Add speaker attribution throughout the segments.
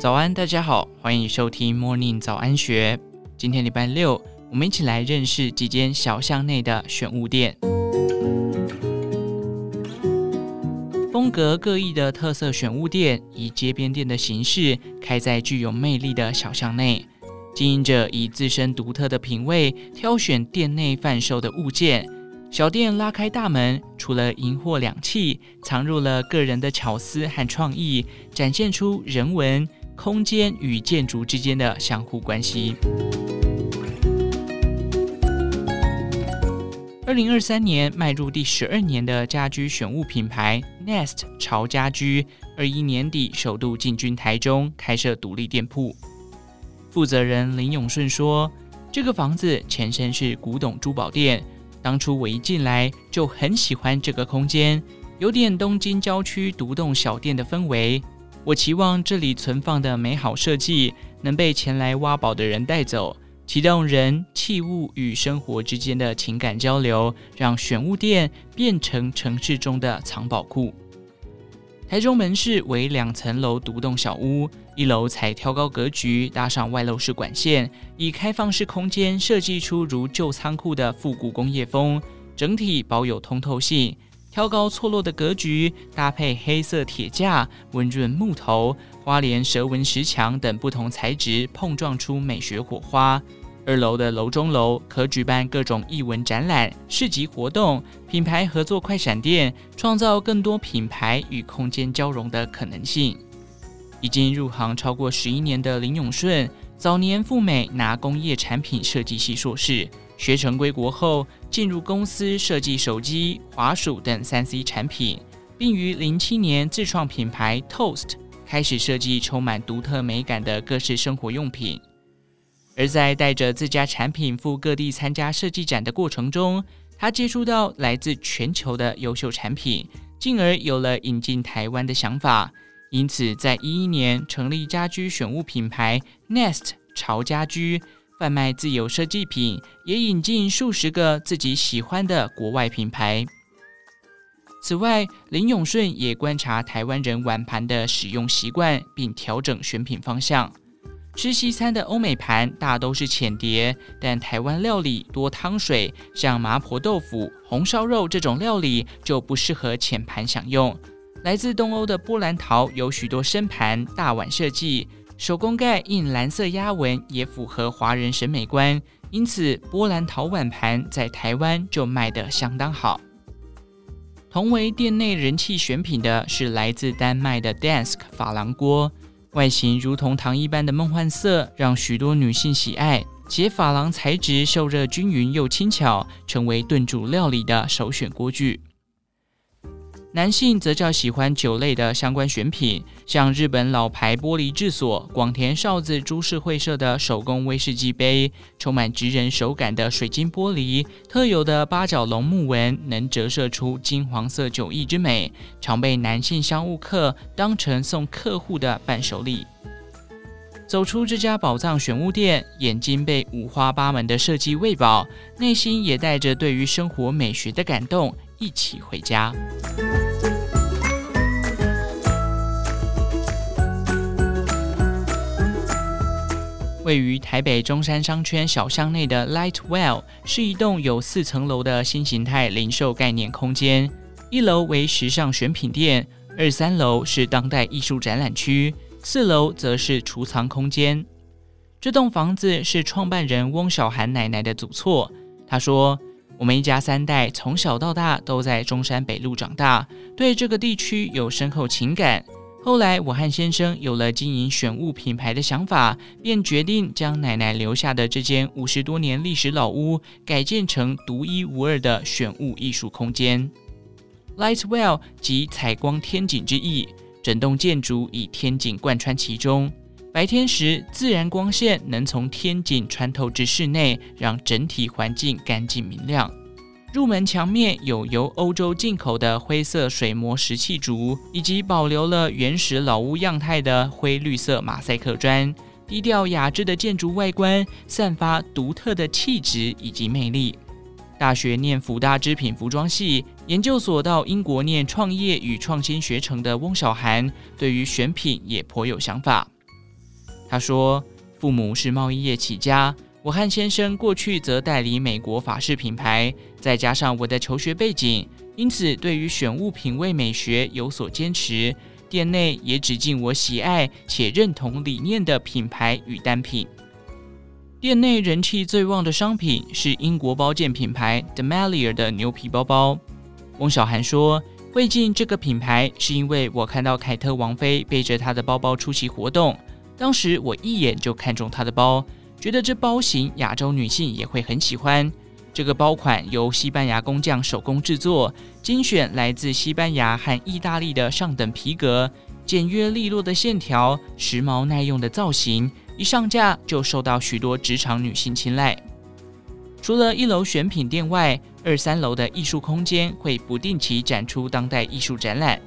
Speaker 1: 早安，大家好，欢迎收听 Morning 早安学。今天礼拜六，我们一起来认识几间小巷内的选物店。风格各异的特色选物店，以街边店的形式开在具有魅力的小巷内，经营者以自身独特的品味挑选店内贩售的物件。小店拉开大门，除了银货两訖，藏入了个人的巧思和创意，展现出人文空间与建筑之间的相互关系。二零二三年迈入第十二年的家居选物品牌 Nest 潮家居，二一年底首度进军台中，开设独立店铺。负责人林永顺说：“这个房子前身是古董珠宝店。”当初我一进来就很喜欢这个空间，有点东京郊区独栋小店的氛围。我期望这里存放的美好设计能被前来挖宝的人带走，启动人、器物与生活之间的情感交流，让选物店变成城市中的藏宝库。台中门市为两层楼独栋小屋，一楼采挑高格局，搭上外露式管线，以开放式空间设计出如旧仓库的复古工业风，整体保有通透性。挑高错落的格局搭配黑色铁架、温润木头、花莲蛇纹石墙等不同材质，碰撞出美学火花。二楼的楼中楼可举办各种艺文展览、市集活动，品牌合作快闪店，创造更多品牌与空间交融的可能性。已经入行超过十一年的林永顺，早年赴美拿工业产品设计系硕士，学成归国后进入公司设计手机、滑鼠等三 C 产品，并于零七年自创品牌 Toast，开始设计充满独特美感的各式生活用品。而在带着自家产品赴各地参加设计展的过程中，他接触到来自全球的优秀产品，进而有了引进台湾的想法。因此，在一一年成立家居选物品牌 Nest 潮家居，贩卖自有设计品，也引进数十个自己喜欢的国外品牌。此外，林永顺也观察台湾人碗盘的使用习惯，并调整选品方向。吃西餐的欧美盘大都是浅碟，但台湾料理多汤水，像麻婆豆腐、红烧肉这种料理就不适合浅盘享用。来自东欧的波兰陶有许多深盘大碗设计，手工盖印蓝色压纹也符合华人审美观，因此波兰陶碗盘在台湾就卖得相当好。同为店内人气选品的是来自丹麦的 dask 珐琅锅。外形如同糖一般的梦幻色，让许多女性喜爱，且珐琅材质受热均匀又轻巧，成为炖煮料理的首选锅具。男性则较喜欢酒类的相关选品，像日本老牌玻璃制所广田少子株式会社的手工威士忌杯，充满职人手感的水晶玻璃，特有的八角龙木纹能折射出金黄色酒意之美，常被男性商务客当成送客户的伴手礼。走出这家宝藏选物店，眼睛被五花八门的设计喂饱，内心也带着对于生活美学的感动，一起回家。位于台北中山商圈小巷内的 Lightwell 是一栋有四层楼的新形态零售概念空间。一楼为时尚选品店，二三楼是当代艺术展览区，四楼则是储藏空间。这栋房子是创办人翁小涵奶奶的祖厝。她说：“我们一家三代从小到大都在中山北路长大，对这个地区有深厚情感。”后来，我和先生有了经营选物品牌的想法，便决定将奶奶留下的这间五十多年历史老屋改建成独一无二的选物艺术空间。Lightwell 即采光天井之意，整栋建筑以天井贯穿其中，白天时自然光线能从天井穿透至室内，让整体环境干净明亮。入门墙面有由欧洲进口的灰色水磨石砌筑，以及保留了原始老屋样态的灰绿色马赛克砖。低调雅致的建筑外观，散发独特的气质以及魅力。大学念辅大织品服装系，研究所到英国念创业与创新学程的翁小涵，对于选品也颇有想法。他说：“父母是贸易业起家，我和先生过去则代理美国法式品牌，再加上我的求学背景，因此对于选物品味美学有所坚持。店内也只进我喜爱且认同理念的品牌与单品。店内人气最旺的商品是英国包件品牌 The Melier 的牛皮包包。”翁小涵说。会进这个品牌，是因为我看到凯特王妃背着她的包包出席活动，当时我一眼就看中她的包，觉得这包型亚洲女性也会很喜欢。这个包款由西班牙工匠手工制作，精选来自西班牙和意大利的上等皮革，简约利落的线条，时髦耐用的造型，一上架就受到许多职场女性青睐。除了一楼选品店外，二三楼的艺术空间会不定期展出当代艺术展览。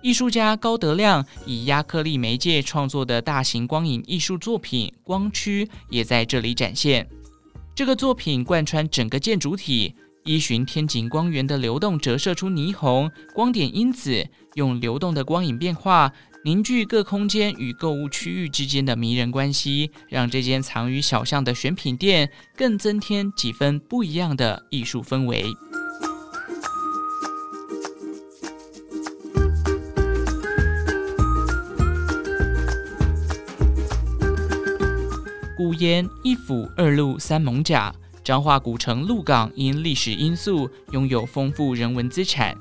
Speaker 1: 艺术家高德亮以压克力媒介创作的大型光影艺术作品《光驱》也在这里展现。这个作品贯穿整个建筑体，依循天井光源的流动折射出霓虹光点因子，用流动的光影变化。凝聚各空间与购物区域之间的迷人关系，让这间藏于小巷的选品店更增添几分不一样的艺术氛围。烟一府二路三艋甲，彰化古城鹿港因历史因素拥有丰富人文资产。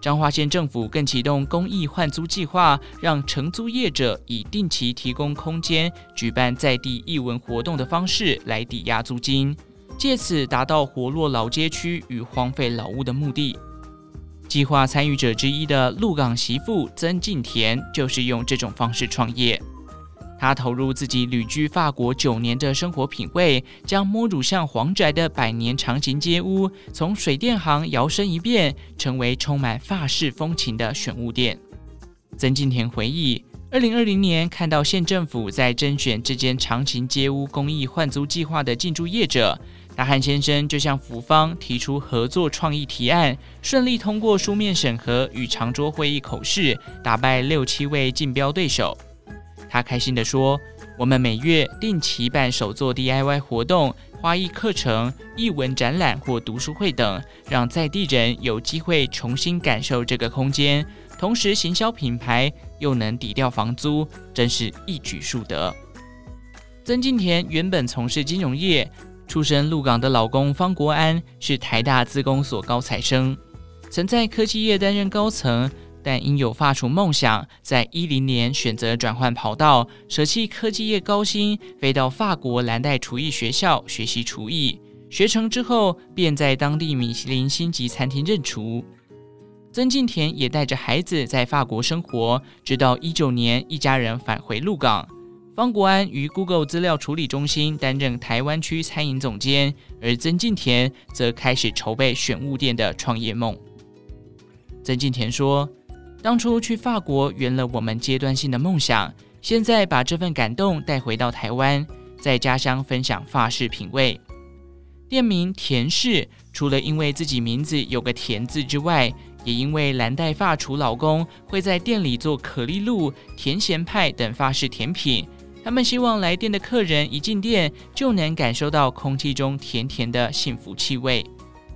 Speaker 1: 彰化县政府更启动公益换租计划，让承租业者以定期提供空间、举办在地艺文活动的方式来抵押租金，借此达到活络老街区与荒废老屋的目的。计划参与者之一的鹿港媳妇曾静田就是用这种方式创业。他投入自己旅居法国九年的生活品味，将摸乳巷皇宅的百年长情街屋从水电行摇身一变，成为充满法式风情的选物店。曾敬田回忆，二零二零年看到县政府在甄选这间长情街屋公益换租计划的进驻业者，大汉先生就向府方提出合作创意提案，顺利通过书面审核与长桌会议口试，打败六七位竞标对手。他开心地说：“我们每月定期办手作 DIY 活动、花艺课程、艺文展览或读书会等，让在地人有机会重新感受这个空间，同时行销品牌又能抵掉房租，真是一举数得。”曾静田原本从事金融业，出身鹿港的老公方国安是台大资工所高材生，曾在科技业担任高层。但因有发厨梦想，在一零年选择转换跑道，舍弃科技业高薪，飞到法国蓝带厨艺学校学习厨艺。学成之后，便在当地米其林星级餐厅任厨。曾静田也带着孩子在法国生活，直到一九年，一家人返回鹿港。方国安于 Google 资料处理中心担任台湾区餐饮总监，而曾静田则开始筹备选物店的创业梦。曾静田说。当初去法国圆了我们阶段性的梦想，现在把这份感动带回到台湾，在家乡分享法式品味。店名田氏，除了因为自己名字有个田字之外，也因为蓝带发厨老公会在店里做可丽露、甜咸派等法式甜品，他们希望来店的客人一进店就能感受到空气中甜甜的幸福气味。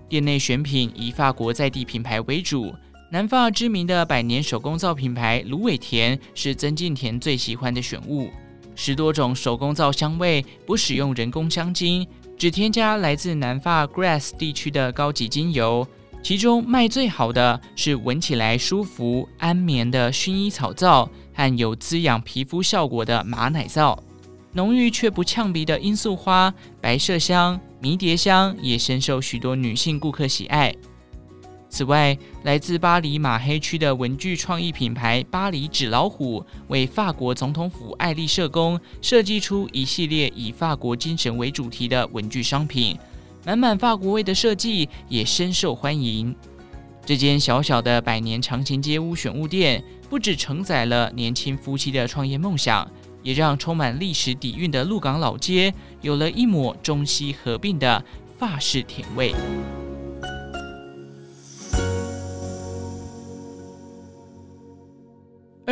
Speaker 1: 店内选品以法国在地品牌为主。南法知名的百年手工皂品牌芦苇田是曾静田最喜欢的选物，十多种手工皂香味不使用人工香精，只添加来自南法 Grasse 地区的高级精油。其中卖最好的是闻起来舒服安眠的薰衣草皂和有滋养皮肤效果的马奶皂，浓郁却不呛鼻的罂粟花、白麝香、迷迭香也深受许多女性顾客喜爱。此外，来自巴黎马黑区的文具创意品牌巴黎纸老虎，为法国总统府爱丽舍宫设计出一系列以法国精神为主题的文具商品，满满法国味的设计也深受欢迎。这间小小的百年长情街屋选物店，不止承载了年轻夫妻的创业梦想，也让充满历史底蕴的鹿港老街有了一抹中西合并的法式甜味。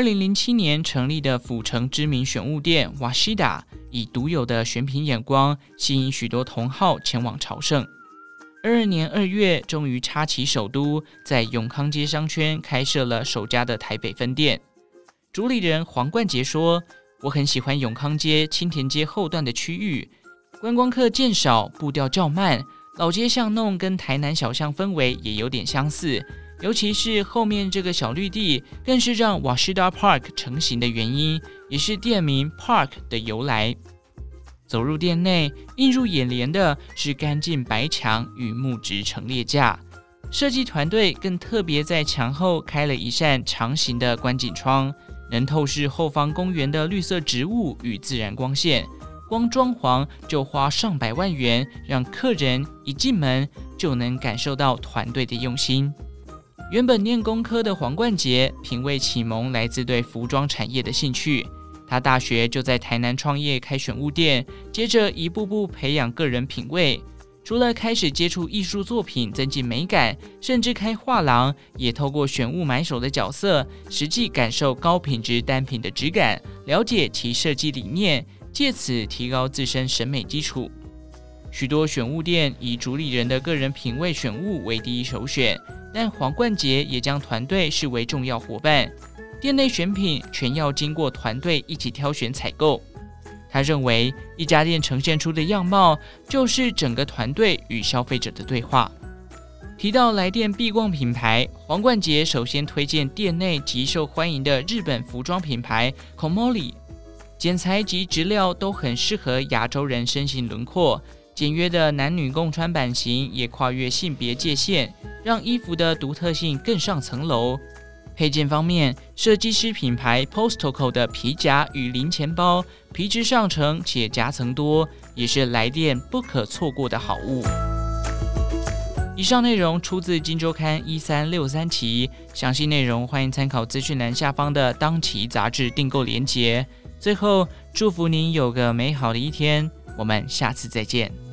Speaker 1: 二零零七年成立的府城知名选物店瓦西达，以独有的选品眼光，吸引许多同好前往朝圣。二二年二月，终于插旗首都，在永康街商圈开设了首家的台北分店。主理人黄冠杰说：“我很喜欢永康街青田街后段的区域，观光客渐少，步调较慢，老街巷弄跟台南小巷氛围也有点相似。”尤其是后面这个小绿地，更是让 washda Park 成型的原因，也是店名 Park 的由来。走入店内，映入眼帘的是干净白墙与木质陈列架，设计团队更特别在墙后开了一扇长形的观景窗，能透视后方公园的绿色植物与自然光线。光装潢就花上百万元，让客人一进门就能感受到团队的用心。原本念工科的黄冠杰，品味启蒙来自对服装产业的兴趣。他大学就在台南创业开选物店，接着一步步培养个人品味。除了开始接触艺术作品，增进美感，甚至开画廊，也透过选物买手的角色，实际感受高品质单品的质感，了解其设计理念，借此提高自身审美基础。许多选物店以主理人的个人品味选物为第一首选。但黄冠杰也将团队视为重要伙伴，店内选品全要经过团队一起挑选采购。他认为，一家店呈现出的样貌，就是整个团队与消费者的对话。提到来店必逛品牌，黄冠杰首先推荐店内极受欢迎的日本服装品牌 Komori，剪裁及质料都很适合亚洲人身形轮廓。简约的男女共穿版型也跨越性别界限，让衣服的独特性更上层楼。配件方面，设计师品牌 Postoco 的皮夹与零钱包，皮质上乘且夹层多，也是来店不可错过的好物。以上内容出自《金周刊》一三六三期，详细内容欢迎参考资讯栏下方的当期杂志订购链接。最后，祝福您有个美好的一天。我们下次再见。